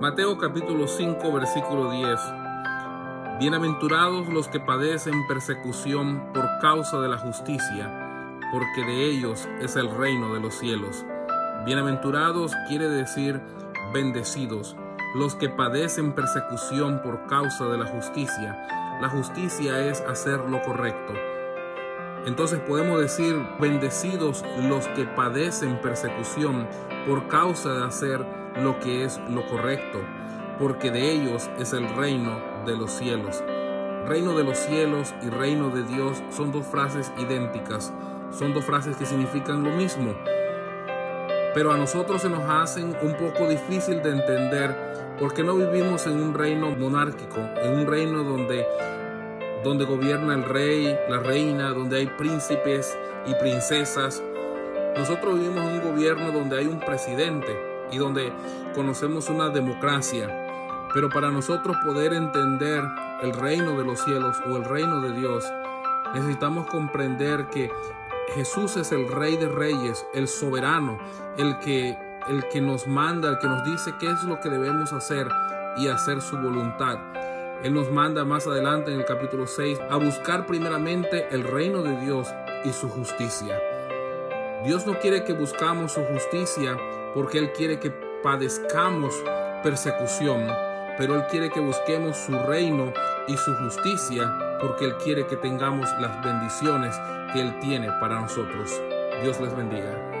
Mateo capítulo 5 versículo 10. Bienaventurados los que padecen persecución por causa de la justicia, porque de ellos es el reino de los cielos. Bienaventurados quiere decir bendecidos, los que padecen persecución por causa de la justicia. La justicia es hacer lo correcto. Entonces podemos decir, bendecidos los que padecen persecución por causa de hacer lo que es lo correcto, porque de ellos es el reino de los cielos. Reino de los cielos y reino de Dios son dos frases idénticas, son dos frases que significan lo mismo, pero a nosotros se nos hacen un poco difícil de entender porque no vivimos en un reino monárquico, en un reino donde donde gobierna el rey, la reina, donde hay príncipes y princesas. Nosotros vivimos en un gobierno donde hay un presidente y donde conocemos una democracia. Pero para nosotros poder entender el reino de los cielos o el reino de Dios, necesitamos comprender que Jesús es el rey de reyes, el soberano, el que, el que nos manda, el que nos dice qué es lo que debemos hacer y hacer su voluntad. Él nos manda más adelante en el capítulo 6 a buscar primeramente el reino de Dios y su justicia. Dios no quiere que buscamos su justicia porque Él quiere que padezcamos persecución, pero Él quiere que busquemos su reino y su justicia porque Él quiere que tengamos las bendiciones que Él tiene para nosotros. Dios les bendiga.